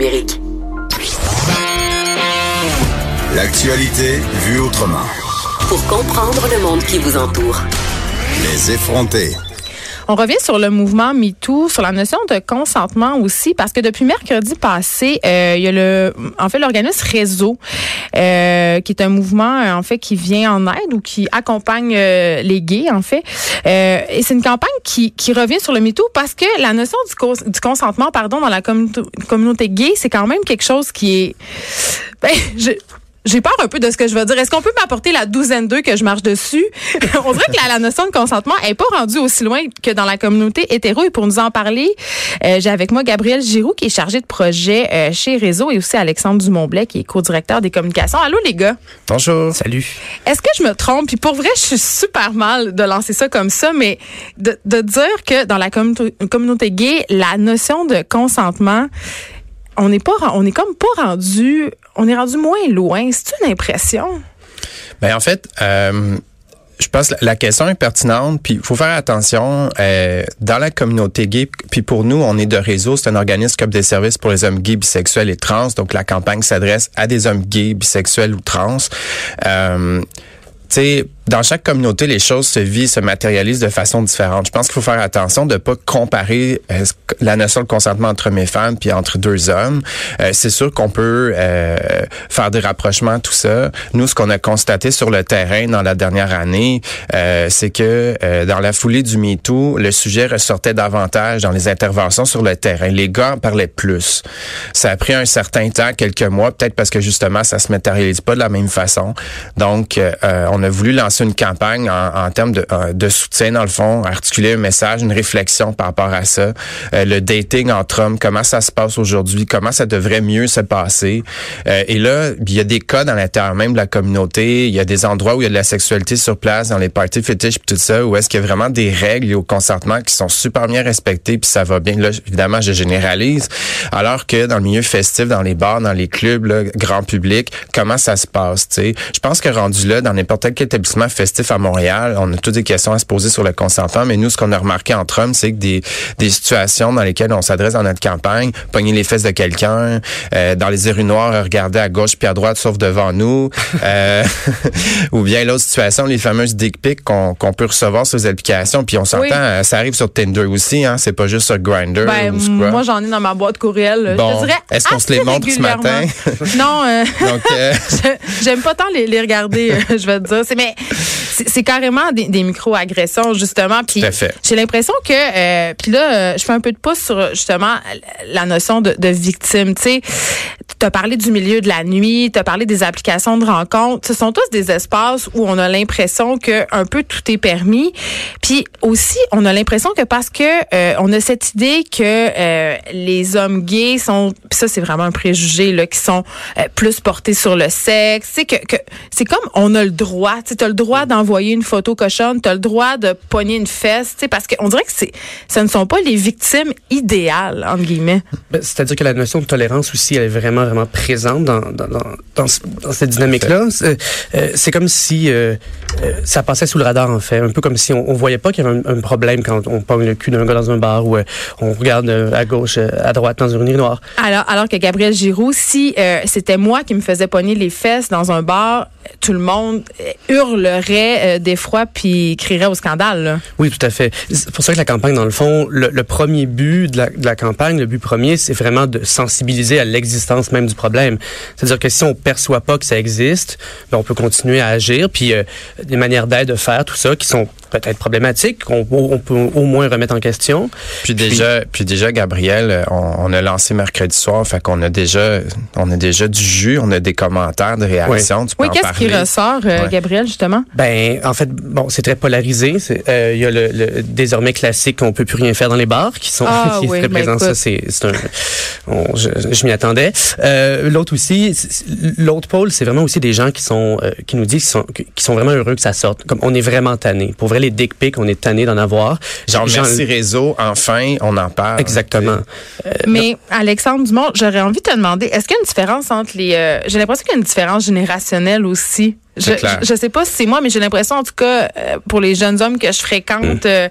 Numérique. L'actualité vue autrement. Pour comprendre le monde qui vous entoure. Les effronter. On revient sur le mouvement MeToo, sur la notion de consentement aussi, parce que depuis mercredi passé, euh, il y a le, en fait, l'organisme Réseau, euh, qui est un mouvement euh, en fait qui vient en aide ou qui accompagne les gays en fait. Et c'est une campagne qui, qui revient sur le MeToo parce que la notion du, du consentement, pardon, dans la communauté, communauté gay, c'est quand même quelque chose qui est, ben, j'ai peur un peu de ce que je vais dire. Est-ce qu'on peut m'apporter la douzaine d'eux que je marche dessus? On dirait que la, la notion de consentement est pas rendue aussi loin que dans la communauté hétéro. Et pour nous en parler, euh, j'ai avec moi Gabriel Giroux, qui est chargé de projet euh, chez Réseau, et aussi Alexandre Dumont-Blais, qui est co-directeur des communications. Allô, les gars? Bonjour. Salut. Est-ce que je me trompe? Puis pour vrai, je suis super mal de lancer ça comme ça, mais de, de dire que dans la communauté gay, la notion de consentement, on n'est pas, on est comme pas rendu, on est rendu moins loin. C'est une impression? Ben en fait, euh, je pense que la question est pertinente, puis il faut faire attention euh, dans la communauté gay. Puis pour nous, on est de réseau, c'est un organisme offre des services pour les hommes gays, bisexuels et trans. Donc la campagne s'adresse à des hommes gays, bisexuels ou trans. Euh, tu sais, dans chaque communauté, les choses se vivent, se matérialisent de façon différente. Je pense qu'il faut faire attention de pas comparer euh, la notion de consentement entre et femmes puis entre deux hommes. Euh, c'est sûr qu'on peut euh, faire des rapprochements, tout ça. Nous, ce qu'on a constaté sur le terrain dans la dernière année, euh, c'est que euh, dans la foulée du MeToo, le sujet ressortait davantage dans les interventions sur le terrain. Les gars en parlaient plus. Ça a pris un certain temps, quelques mois, peut-être parce que justement, ça se matérialise pas de la même façon. Donc, on a voulu lancer une campagne en, en termes de, euh, de soutien, dans le fond, articuler un message, une réflexion par rapport à ça. Euh, le dating entre hommes, comment ça se passe aujourd'hui, comment ça devrait mieux se passer. Euh, et là, il y a des cas dans l'intérieur même de la communauté, il y a des endroits où il y a de la sexualité sur place, dans les parties fétiches et tout ça, où est-ce qu'il y a vraiment des règles au consentement qui sont super bien respectées, puis ça va bien. Là, évidemment, je généralise. Alors que dans le milieu festif, dans les bars, dans les clubs, là, grand public, comment ça se passe, tu sais? Je pense que rendu là, dans n'importe quel établissement festif à Montréal, on a toutes des questions à se poser sur le consentement, mais nous, ce qu'on a remarqué entre hommes, c'est que des, des situations dans lesquelles on s'adresse dans notre campagne, pogner les fesses de quelqu'un, euh, dans les rues noires, regarder à gauche puis à droite, sauf devant nous, euh, ou bien l'autre situation, les fameuses dick pics qu'on peut recevoir sur les applications, puis on s'entend, Oui. euh, ça arrive sur Tinder aussi, hein, c'est pas juste sur Grindr Ben, ou Scrub. moi, j'en ai dans ma boîte courriel. Bon. Est-ce qu'on se les montre ce matin? non, euh, j'aime pas tant les, les regarder, je vais te dire. Mais c'est, carrément des, des micro-agressions, justement. Puis Tout à fait. j'ai l'impression que, euh, puis là, euh, je fais un peu de pouce sur justement la notion de, de victime. Tu sais, as parlé du milieu de la nuit, tu as parlé des applications de rencontres. Ce sont tous des espaces où on a l'impression que un peu tout est permis. Puis aussi, on a l'impression que parce que euh, on a cette idée que euh, les hommes gays sont, puis ça c'est vraiment un préjugé là, qui sont euh, plus portés sur le sexe. C'est que, que c'est comme on a le droit. Tu as le droit d'envoyer une photo cochonne, tu as le droit de pogner une fesse. tu sais, Parce qu'on dirait que c'est, ce ne sont pas les victimes idéales entre guillemets. Ben, C'est-à-dire que la notion de tolérance aussi, elle est vraiment, vraiment présente dans, dans, dans, dans, ce- dans cette dynamique-là. C'est euh, c'est comme si euh, euh, ça passait sous le radar, en fait. Un peu comme si on, on voyait pas qu'il y avait un, un problème quand on pogne le cul d'un gars dans un bar ou euh, on regarde euh, à gauche, euh, à droite dans une rue noire. Alors, alors que Gabriel Giroux, si euh, c'était moi qui me faisais pogner les fesses dans un bar, tout le monde euh, hurlerait euh, d'effroi puis crierait au scandale. là. Oui, tout à fait. C'est pour ça que la campagne, dans le fond, le, le premier but de la, de la campagne, le but premier, c'est vraiment de sensibiliser à l'existence même du problème. C'est-à-dire que si on perçoit pas que ça existe, ben, on peut continuer à agir, puis euh, des manières d'aide de faire tout ça qui sont peut-être problématiques, qu'on on peut au moins remettre en question. Puis déjà, puis, déjà, Gabriel, on, on, a lancé mercredi soir, fait qu'on a déjà, on a déjà du jus, on a des commentaires, des réactions. Oui, oui qu'est-ce qui ressort, euh, Gabriel, justement? Ben, en fait, bon, c'est très polarisé. Euh, il y a le, le, désormais classique qu'on peut plus rien faire dans les bars, qui sont ah, qui oui, est très ben présent. Ça, c'est, un, on, je, je m'y attendais. Euh, l'autre aussi, l'autre pôle, c'est vraiment aussi des gens qui sont, euh, qui nous disent qu'ils sont, qui sont vraiment heureux que ça sorte. Comme on est vraiment tanné. Pour vrai, les dick pics, on est tanné d'en avoir. Genre, merci réseau, enfin, on en parle. Exactement. Euh, Mais Alexandre Dumont, j'aurais envie de te demander, est-ce qu'il y a une différence entre les, euh, j'ai l'impression qu'il y a une différence générationnelle aussi. Je, je, sais pas si c'est moi, mais j'ai l'impression, en tout cas, euh, pour les jeunes hommes que je fréquente, euh,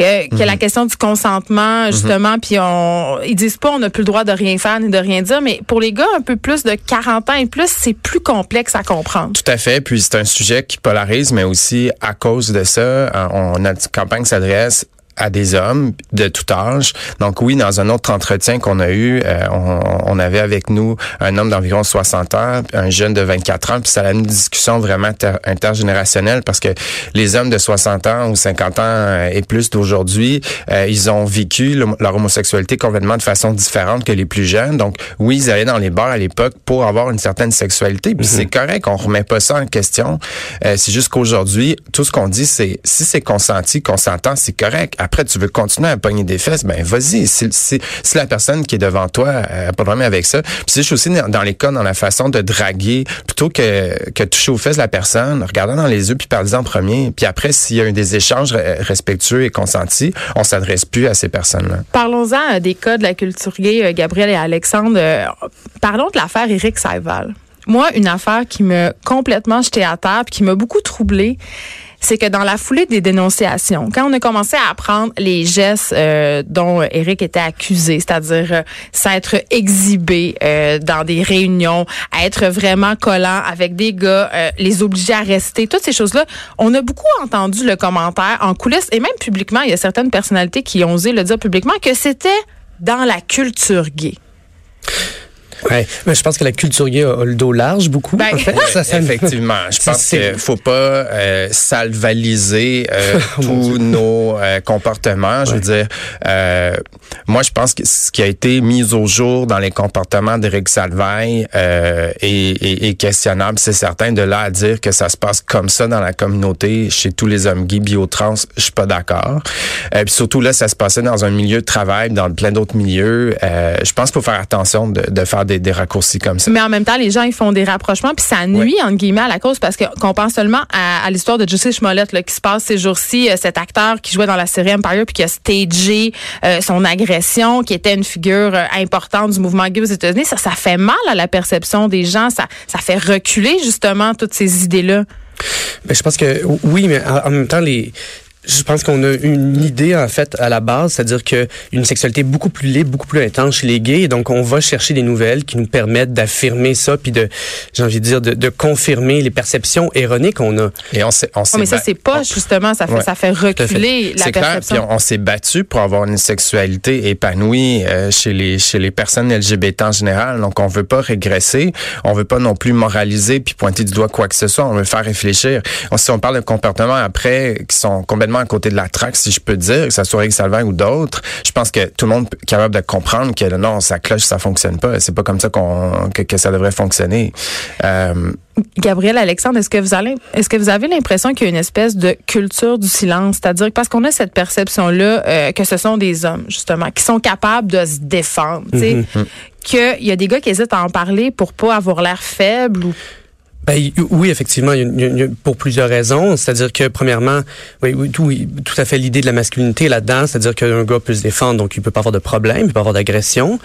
euh, que la question du consentement, justement, puis on, ils disent pas on n'a plus le droit de rien faire ni de rien dire, mais pour les gars un peu plus de 40 ans et plus, c'est plus complexe à comprendre. Tout à fait. Puis c'est un sujet qui polarise, mais aussi à cause de ça, on, notre campagne s'adresse à des hommes de tout âge. Donc oui, dans un autre entretien qu'on a eu, euh, on, on, avait avec nous un homme d'environ 60 ans, un jeune de 24 ans, puis ça a une discussion vraiment intergénérationnelle parce que les hommes de 60 ans ou 50 ans euh, et plus d'aujourd'hui, euh, ils ont vécu leur homosexualité complètement de façon différente que les plus jeunes. Donc oui, ils allaient dans les bars à l'époque pour avoir une certaine sexualité, puis c'est mhm. correct, on remet pas ça en question. c'est juste qu'aujourd'hui, tout ce qu'on dit, c'est si c'est consenti, consentant, c'est correct après tu veux continuer à pogner des fesses, ben vas-y. Si, la personne qui est devant toi a pas de problème avec ça. Puis c'est aussi dans les cas, dans la façon de draguer, plutôt que, que toucher aux fesses la personne, regardant dans les yeux puis parler en premier. Puis après, s'il y a eu des échanges respectueux et consentis, on s'adresse plus à ces personnes-là. Parlons-en euh, des cas de la culture gay, euh, Gabriel et Alexandre. Euh, parlons de l'affaire Éric Saival. Moi, une affaire qui m'a complètement jeté à terre, qui m'a beaucoup troublée, c'est que dans la foulée des dénonciations, quand on a commencé à apprendre les gestes euh, dont Eric était accusé, c'est-à-dire euh, s'être exhibé euh, dans des réunions, être vraiment collant avec des gars, les obliger à rester, toutes ces choses-là, on a beaucoup entendu le commentaire en coulisses et même publiquement, il y a certaines personnalités qui ont osé le dire publiquement que c'était dans la culture gay. Ouais, mais je pense que la culture gay a, le dos large beaucoup. Ben, en fait. ça, ça Effectivement, je pense qu'il faut pas euh, salvaliser euh, oh tous nos euh, comportements. Je veux dire, euh, moi, je pense que ce qui a été mis au jour dans les comportements d'Éric Salvaille euh, est, est, est, questionnable. C'est certain de là à dire que ça se passe comme ça dans la communauté, chez tous les hommes gays, bio-trans, je suis pas d'accord. Euh, puis surtout là, ça se passait dans un milieu de travail, dans plein d'autres milieux. je pense qu'il faut faire attention de, de faire des, des, raccourcis comme ça. Mais en même temps, les gens, ils font des rapprochements, puis ça nuit, ouais. entre guillemets, à la cause, parce qu'on pense seulement à, à l'histoire de Jussie Smollett, là, qui se passe ces jours-ci, euh, cet acteur qui jouait dans la série Empire, puis qui a stagé euh, son agression, qui était une figure euh, importante du mouvement gay aux États-Unis. Ça, ça fait mal à la perception des gens. Ça, ça fait reculer, justement, toutes ces idées-là. Ben, je pense que oui, mais en, en même temps, les, je pense qu'on a une idée en fait à la base, c'est-à-dire que une sexualité beaucoup plus libre, beaucoup plus intense chez les gays, et donc on va chercher des nouvelles qui nous permettent d'affirmer ça, puis de, j'ai envie de dire, de, de, confirmer les perceptions erronées qu'on a. Et on s'est, on oh, mais ça c'est pas justement, ça fait, ouais, ça fait reculer fait. la perception. Clair, puis on, on s'est battu pour avoir une sexualité épanouie euh, chez les chez les personnes LGBT en général, donc on veut pas régresser, on veut pas non plus moraliser puis pointer du doigt quoi que ce soit, on veut faire réfléchir. On, si on parle de comportements après qui sont complètement à côté de la traque, si je peux dire, que ça soit Rick Salvin ou d'autres, je pense que tout le monde est capable de comprendre que non, ça cloche, ça fonctionne pas. C'est pas comme ça qu'on que, que, ça devrait fonctionner. Euh, Gabriel Alexandre, est-ce que vous allez, est-ce que vous avez l'impression qu'il y a une espèce de culture du silence, c'est-à-dire parce qu'on a cette perception-là euh, que ce sont des hommes justement qui sont capables de se défendre, mm -hmm. qu'il y a des gars qui hésitent à en parler pour pas avoir l'air faible ou ben, oui, effectivement, pour plusieurs raisons. C'est-à-dire que, premièrement, oui, tout, tout à fait l'idée de la masculinité là-dedans, c'est-à-dire qu'un gars peut se défendre, donc il peut pas avoir de problème, il peut pas avoir d'agression.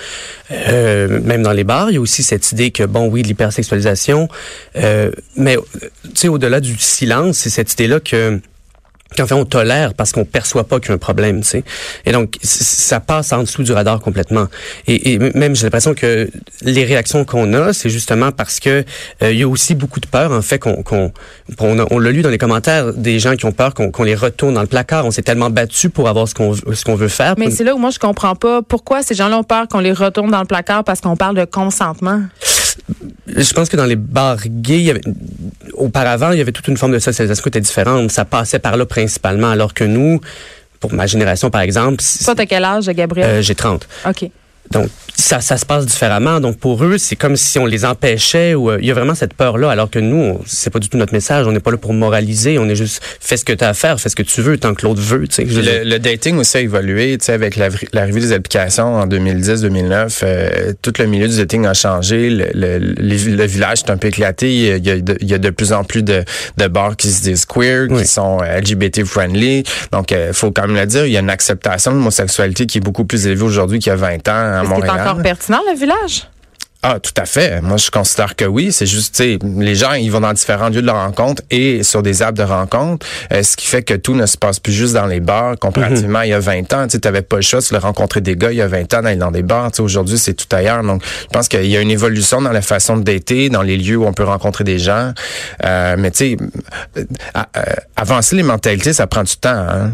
Euh, même dans les bars, il y a aussi cette idée que, bon, oui, de l'hypersexualisation, euh, mais, tu sais, au-delà du silence, c'est cette idée-là que qu'en fait on tolère parce qu'on perçoit pas qu'il y a un problème, tu sais. Et donc ça passe en dessous du radar complètement. Et, et même j'ai l'impression que les réactions qu'on a, c'est justement parce que euh, il y a aussi beaucoup de peur en fait qu'on qu'on on, on l'a lu dans les commentaires des gens qui ont peur qu'on qu'on les retourne dans le placard. On s'est tellement battu pour avoir ce qu'on ce qu'on veut faire. Mais c'est là où moi je comprends pas pourquoi ces gens-là ont peur qu'on les retourne dans le placard parce qu'on parle de consentement. Je pense que dans les bars gays, il y avait, auparavant, il y avait toute une forme de socialisation qui était différente. Ça passait par là principalement, alors que nous, pour ma génération, par exemple, Toi, t'as quel âge, Gabriel? euh, j'ai 30. OK. Donc, ça, ça se passe différemment. Donc, pour eux, c'est comme si on les empêchait ou euh, il y a vraiment cette peur-là, alors que nous, c'est pas du tout notre message. On n'est pas là pour moraliser. On est juste, fais ce que tu as à faire, fais ce que tu veux, tant que l'autre veut. Le, le dating aussi a évolué, tu sais, avec la- l'arrivée des applications en 2010-2009, euh, tout le milieu du dating a changé, le, le, le- le village est un peu éclaté, il y a, il y a de, il y a de plus en plus de, de bars qui se disent queer, Oui. qui sont euh, LGBT-friendly, donc il faut quand même le dire, il y a une acceptation de l'homosexualité qui est beaucoup plus élevée aujourd'hui qu'il y a 20 ans à Montréal. Encore pertinent, le village? Ah, tout à fait. Moi, je considère que oui. C'est juste, tu sais, les gens, ils vont dans différents lieux de leur rencontre et sur des apps de rencontre, euh, ce qui fait que tout ne se passe plus juste dans les bars. Comparativement, il y a 20 ans, tu n'avais pas le choix de rencontrer des gars. Il y a 20 ans, d'aller dans des bars. Tu sais, Aujourd'hui, c'est tout ailleurs. Donc, je pense qu'il y a une évolution dans la façon de dater, dans les lieux où on peut rencontrer des gens. Euh, mais tu sais, euh, avancer les mentalités, ça prend du temps. Hein?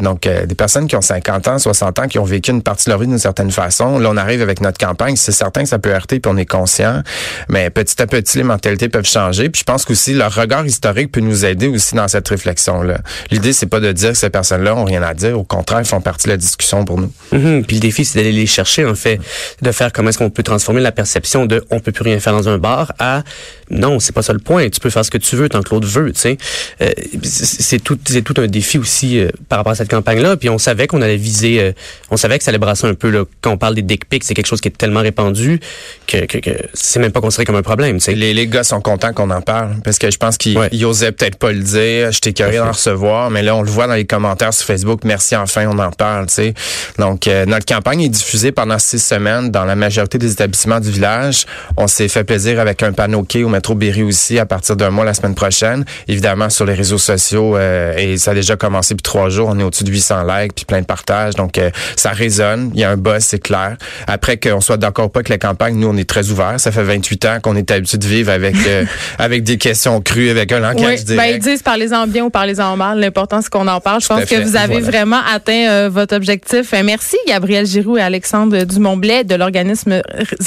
Donc, euh, des personnes qui ont 50 ans, 60 ans, qui ont vécu une partie de leur vie d'une certaine façon, là, on arrive avec notre campagne, c'est certain que ça peut heurter, puis on est conscient, mais petit à petit, les mentalités peuvent changer, puis je pense qu'aussi, leur regard historique peut nous aider aussi dans cette réflexion-là. L'idée, c'est pas de dire que ces personnes-là ont rien à dire, au contraire, ils font partie de la discussion pour nous. Mhm. Puis le défi, c'est d'aller les chercher, en fait, de faire comment est-ce qu'on peut transformer la perception de on peut plus rien faire dans un bar à non, c'est pas ça le point. Tu peux faire ce que tu veux tant que l'autre veut, tu sais. Euh, c'est c'est tout, c'est tout un défi aussi euh, par rapport à cette campagne-là. Puis on savait qu'on allait viser, euh, on savait que ça allait brasser un peu là, quand on parle des dick pics, c'est quelque chose qui est tellement répandu que, que, que c'est même pas considéré comme un problème, tu sais. Les, les gars sont contents qu'on en parle parce que je pense qu'ils Ouais. osaient peut-être pas le dire. J'étais curieux d'en recevoir, mais là on le voit dans les commentaires sur Facebook. Merci enfin, on en parle. Tu sais. Donc euh, notre campagne est diffusée pendant six semaines dans la majorité des établissements du village. On s'est fait plaisir avec un panneau quai au métro Berry aussi à partir d'un mois la semaine prochaine. Évidemment sur les réseaux sociaux euh, et ça a déjà commencé depuis trois jours. On est au-dessus de 800 likes puis plein de partages. Donc euh, ça résonne. Il y a un buzz, c'est clair. Après qu'on soit d'accord pas avec la campagne, nous on est très ouverts. Ça fait 28 ans qu'on est habitué de vivre avec euh, avec des questions crues, avec un langage Oui, direct. ben ils disent parlez-en bien ou parlez-en mal. L'important, c'est qu'on en parle. Je pense que vous avez Voilà. vraiment atteint euh, votre objectif. Merci, Gabriel Giroux et Alexandre Dumontblais de l'organisme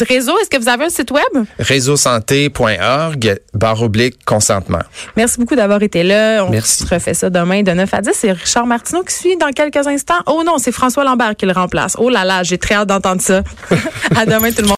Réseau. Est-ce que vous avez un site web? réseausanté.org, barre oblique, consentement. Merci beaucoup d'avoir été là. On Merci. se refait ça demain de 9 à 10. C'est Richard Qui suit dans quelques instants. Oh non, c'est François Lambert qui le remplace. Oh là là, j'ai très hâte d'entendre ça. à demain tout le monde.